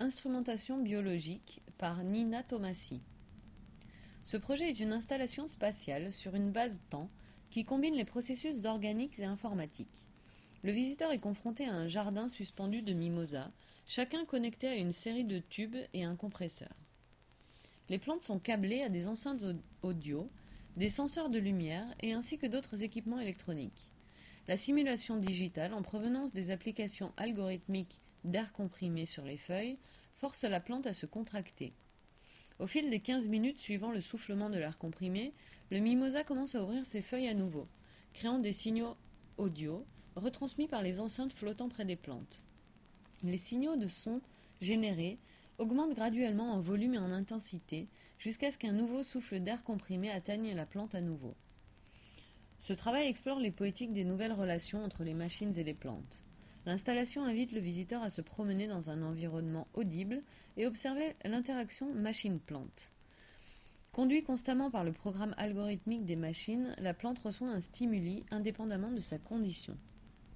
Instrumentation biologique par Nina Tomassi. Ce projet est une installation spatiale sur une base temps qui combine les processus organiques et informatiques. Le visiteur est confronté à un jardin suspendu de mimosas, chacun connecté à une série de tubes et un compresseur. Les plantes sont câblées à des enceintes audio, des senseurs de lumière et ainsi que d'autres équipements électroniques. La simulation digitale en provenance des applications algorithmiques d'air comprimé sur les feuilles force la plante à se contracter. Au fil des 15 minutes suivant le soufflement de l'air comprimé, le mimosa commence à ouvrir ses feuilles à nouveau, créant des signaux audio retransmis par les enceintes flottant près des plantes. Les signaux de son générés augmentent graduellement en volume et en intensité jusqu'à ce qu'un nouveau souffle d'air comprimé atteigne la plante à nouveau. Ce travail explore les poétiques des nouvelles relations entre les machines et les plantes. L'installation invite le visiteur à se promener dans un environnement audible et observer l'interaction machine-plante. Conduit constamment par le programme algorithmique des machines, la plante reçoit un stimuli indépendamment de sa condition.